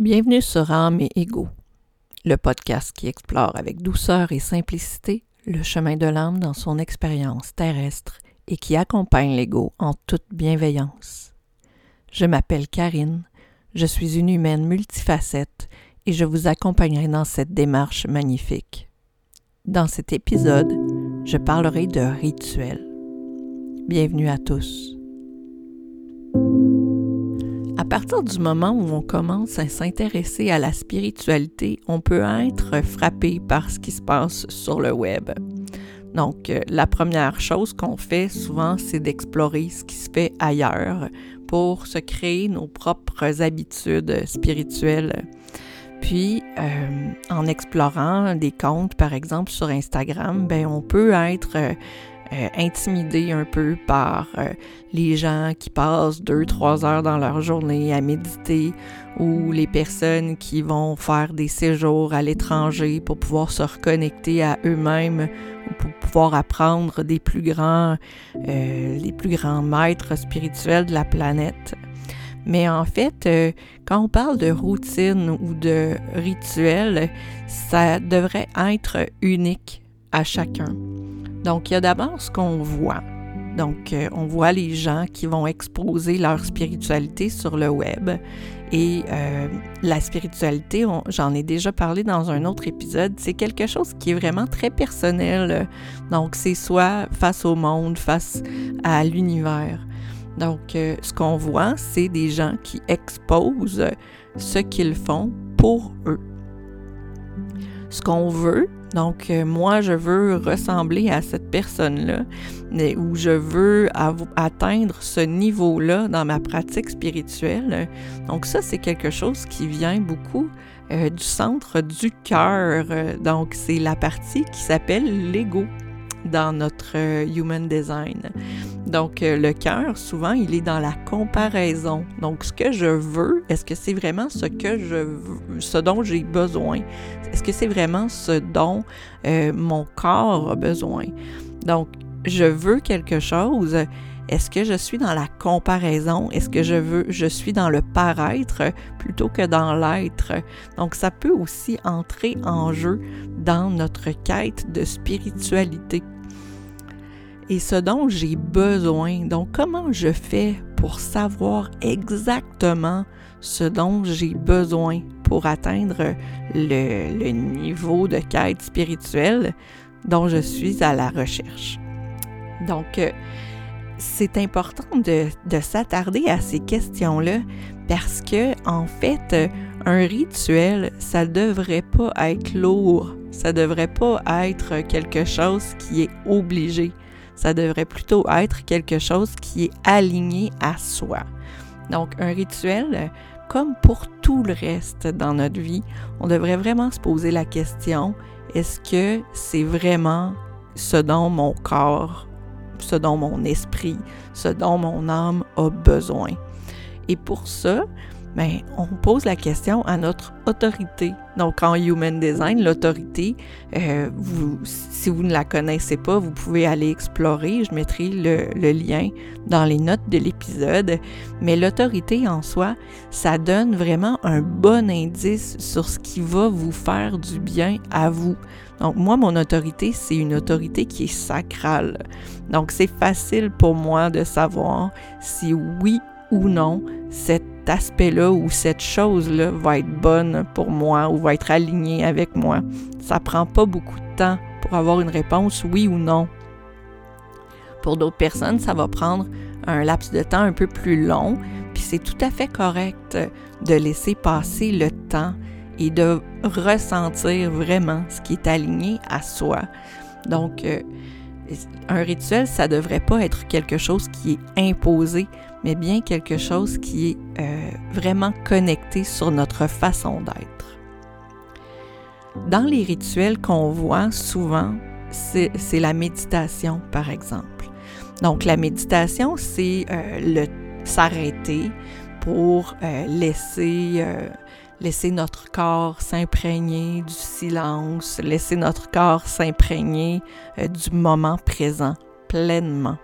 Bienvenue sur Âme et Ego, le podcast qui explore avec douceur et simplicité le chemin de l'âme dans son expérience terrestre et qui accompagne l'ego en toute bienveillance. Je m'appelle Karine, je suis une humaine multifacette et je vous accompagnerai dans cette démarche magnifique. Dans cet épisode, je parlerai de rituels. Bienvenue à tous. À partir du moment où on commence à s'intéresser à la spiritualité, on peut être frappé par ce qui se passe sur le web. Donc, euh, la première chose qu'on fait souvent, c'est d'explorer ce qui se fait ailleurs pour se créer nos propres habitudes spirituelles. Puis, euh, en explorant des comptes, par exemple sur Instagram, ben, on peut être euh, euh, intimidé un peu par euh, les gens qui passent deux, trois heures dans leur journée à méditer ou les personnes qui vont faire des séjours à l'étranger pour pouvoir se reconnecter à eux-mêmes ou pour pouvoir apprendre des plus grands, euh, les plus grands maîtres spirituels de la planète. Mais en fait, quand on parle de routine ou de rituel, ça devrait être unique à chacun. Donc, il y a d'abord ce qu'on voit. Donc, euh, on voit les gens qui vont exposer leur spiritualité sur le web. Et euh, la spiritualité, j'en ai déjà parlé dans un autre épisode, c'est quelque chose qui est vraiment très personnel. Donc, c'est soit face au monde, face à l'univers. Donc, euh, ce qu'on voit, c'est des gens qui exposent ce qu'ils font pour eux. Ce qu'on veut, donc, euh, moi, je veux ressembler à cette personne-là, ou je veux atteindre ce niveau-là dans ma pratique spirituelle. Donc, ça, c'est quelque chose qui vient beaucoup euh, du centre du cœur. Donc, c'est la partie qui s'appelle l'ego dans notre euh, Human Design. Donc, euh, le cœur, souvent, il est dans la comparaison. Donc, ce que je veux, est-ce que c'est vraiment ce que je veux, ce dont j'ai besoin? Est-ce que c'est vraiment ce dont euh, mon corps a besoin? Donc, je veux quelque chose. Est-ce que je suis dans la comparaison? Est-ce que je veux, je suis dans le paraître plutôt que dans l'être? Donc, ça peut aussi entrer en jeu dans notre quête de spiritualité et ce dont j'ai besoin. Donc, comment je fais pour savoir exactement ce dont j'ai besoin pour atteindre le, niveau de quête spirituelle dont je suis à la recherche? Donc, euh, c'est important de, de s'attarder à ces questions-là parce que, en fait, un rituel, ça devrait pas être lourd, ça devrait pas être quelque chose qui est obligé ça devrait plutôt être quelque chose qui est aligné à soi. Donc un rituel, comme pour tout le reste dans notre vie, on devrait vraiment se poser la question, est-ce que c'est vraiment ce dont mon corps, ce dont mon esprit, ce dont mon âme a besoin? Et pour ça, ben, on pose la question à notre autorité. Donc, en Human Design, l'autorité, euh, si vous ne la connaissez pas, vous pouvez aller explorer. Je mettrai le, le lien dans les notes de l'épisode. Mais l'autorité en soi, ça donne vraiment un bon indice sur ce qui va vous faire du bien à vous. Donc, moi, mon autorité, c'est une autorité qui est sacrale. Donc, c'est facile pour moi de savoir si oui ou non cette aspect-là ou cette chose-là va être bonne pour moi ou va être alignée avec moi. Ça prend pas beaucoup de temps pour avoir une réponse oui ou non. Pour d'autres personnes, ça va prendre un laps de temps un peu plus long, puis c'est tout à fait correct de laisser passer le temps et de ressentir vraiment ce qui est aligné à soi. Donc, euh, un rituel, ça devrait pas être quelque chose qui est imposé, mais bien quelque chose qui est euh, vraiment connecté sur notre façon d'être. Dans les rituels qu'on voit souvent, c'est la méditation, par exemple. Donc, la méditation, c'est euh, le s'arrêter pour euh, laisser laisser notre corps s'imprégner du silence, laisser notre corps s'imprégner euh, du moment présent pleinement.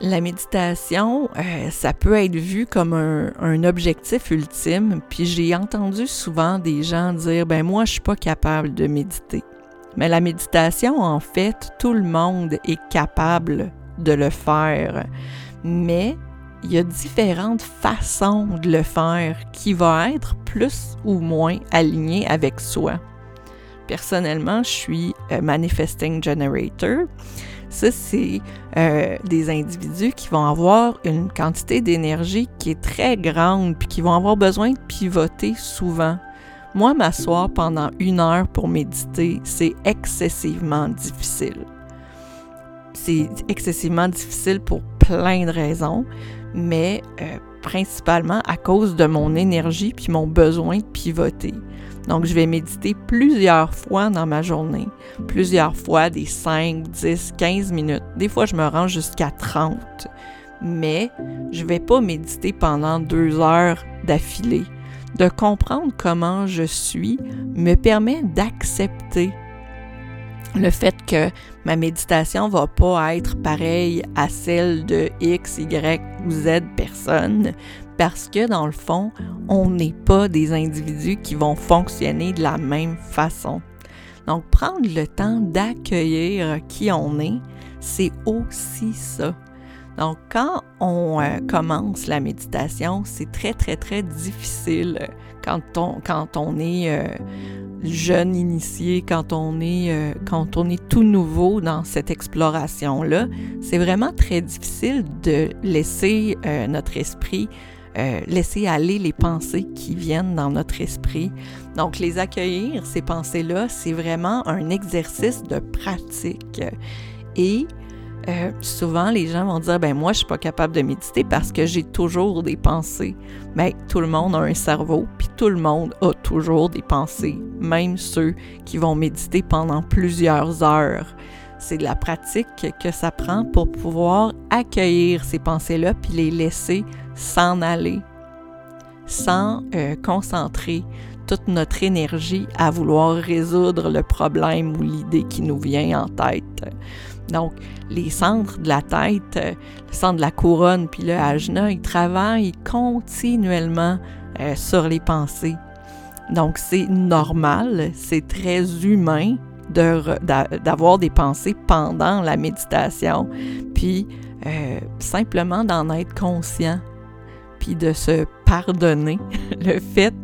La méditation, euh, ça peut être vu comme un, objectif ultime, puis j'ai entendu souvent des gens dire ben moi je suis pas capable de méditer. Mais la méditation en fait, tout le monde est capable de le faire. Mais il y a différentes façons de le faire qui vont être plus ou moins alignées avec soi. Personnellement, je suis euh, Manifesting Generator. Ça, c'est euh, des individus qui vont avoir une quantité d'énergie qui est très grande, puis qui vont avoir besoin de pivoter souvent. Moi, m'asseoir pendant une heure pour méditer, c'est excessivement difficile. C'est excessivement difficile pour plein de raisons, mais euh, principalement à cause de mon énergie puis mon besoin de pivoter. Donc, je vais méditer plusieurs fois dans ma journée, plusieurs fois des 5, 10, 15 minutes. Des fois, je me rends jusqu'à 30. Mais je ne vais pas méditer pendant deux heures d'affilée. De comprendre comment je suis me permet d'accepter le fait que ma méditation va pas être pareille à celle de X, Y ou Z personnes, parce que dans le fond, on n'est pas des individus qui vont fonctionner de la même façon. Donc, prendre le temps d'accueillir qui on est, c'est aussi ça. Donc, quand on euh, commence la méditation, c'est très, très, très difficile quand on, quand on est euh, jeune initié, quand on est, euh, quand on est tout nouveau dans cette exploration-là, c'est vraiment très difficile de laisser euh, notre esprit, euh, laisser aller les pensées qui viennent dans notre esprit. Donc, les accueillir, ces pensées-là, c'est vraiment un exercice de pratique. Et euh, souvent, les gens vont dire, ben moi, je suis pas capable de méditer parce que j'ai toujours des pensées. Mais ben, tout le monde a un cerveau, puis tout le monde a toujours des pensées, même ceux qui vont méditer pendant plusieurs heures. C'est de la pratique que ça prend pour pouvoir accueillir ces pensées-là, puis les laisser s'en aller, sans euh, concentrer toute notre énergie à vouloir résoudre le problème ou l'idée qui nous vient en tête. Donc, les centres de la tête, euh, le centre de la couronne, puis le ajna, ils travaillent continuellement euh, sur les pensées. Donc, c'est normal, c'est très humain d'avoir des pensées pendant la méditation, puis euh, simplement d'en être conscient, puis de se pardonner le fait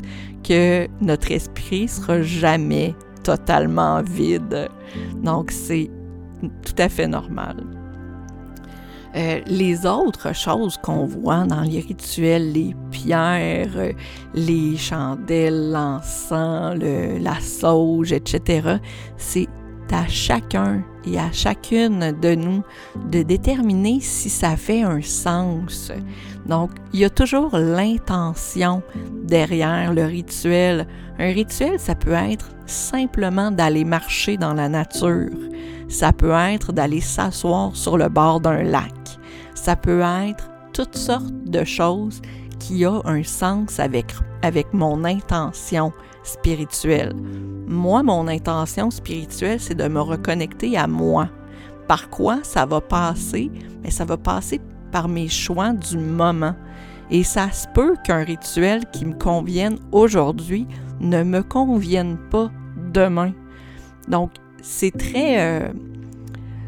que notre esprit sera jamais totalement vide. Donc, c'est tout à fait normal. Euh, les autres choses qu'on voit dans les rituels, les pierres, les chandelles, l'encens, la sauge, etc., c'est à chacun et à chacune de nous de déterminer si ça fait un sens. Donc, il y a toujours l'intention derrière le rituel. Un rituel, ça peut être simplement d'aller marcher dans la nature. Ça peut être d'aller s'asseoir sur le bord d'un lac. Ça peut être toutes sortes de choses qui ont un sens avec, avec mon intention spirituelle. Moi, mon intention spirituelle, c'est de me reconnecter à moi. Par quoi ça va passer? Mais ça va passer par mes choix du moment. Et ça se peut qu'un rituel qui me convienne aujourd'hui ne me convienne pas demain. Donc, c'est très, euh,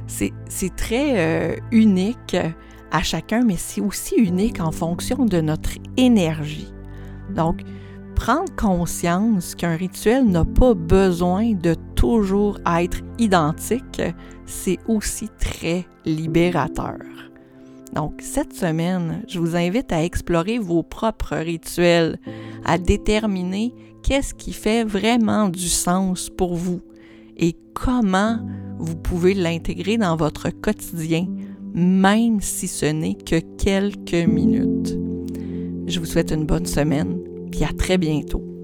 c'est très euh, unique à chacun, mais c'est aussi unique en fonction de notre énergie. Donc, prendre conscience qu'un rituel n'a pas besoin de toujours être identique, c'est aussi très libérateur. Donc, cette semaine, je vous invite à explorer vos propres rituels, à déterminer qu'est-ce qui fait vraiment du sens pour vous et comment vous pouvez l'intégrer dans votre quotidien, même si ce n'est que quelques minutes. Je vous souhaite une bonne semaine, et à très bientôt.